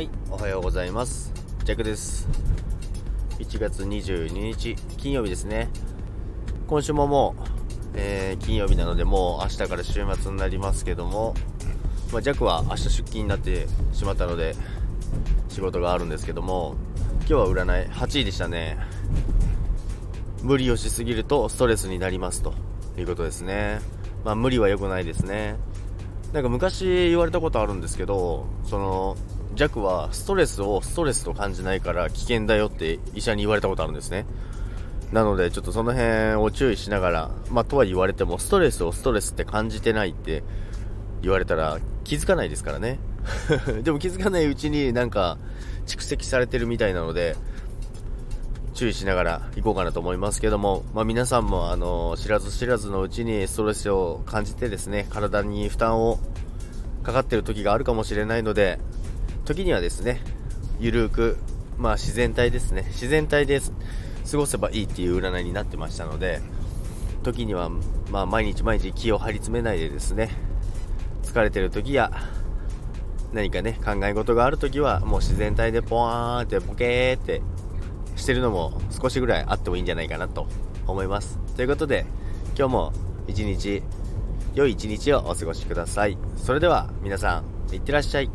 はい、おはようございます。ジャックです。1月22日、金曜日ですね。今週ももう、えー金曜日なので、もう明日から週末になりますけども、まあ、ジャックは明日出勤になってしまったので、仕事があるんですけども、今日は占い8位でしたね。無理をしすぎるとストレスになりますということですね。まあ無理は良くないですね。なんか昔言われたことあるんですけど、その、弱はストレスをストレスと感じないから危険だよって医者に言われたことあるんですね。なのでちょっとその辺を注意しながら、まあとは言われてもストレスをストレスって感じてないって言われたら気づかないですからね。でも気づかないうちになんか蓄積されてるみたいなので、注意しながら行こうかなと思いますけども、まあ、皆さんもあの知らず知らずのうちにストレスを感じてですね体に負担をかかっている時があるかもしれないので時にはですねゆるく、まあ、自然体ですね自然体で過ごせばいいっていう占いになってましたので時には、まあ、毎日毎日気を張り詰めないでですね疲れてる時や何かね考え事がある時はもう自然体でポワーンってボケーってしてるのも少しぐらいあってもいいんじゃないかなと思います。ということで、今日も一日、良い一日をお過ごしください。それでは皆さん、いってらっしゃい。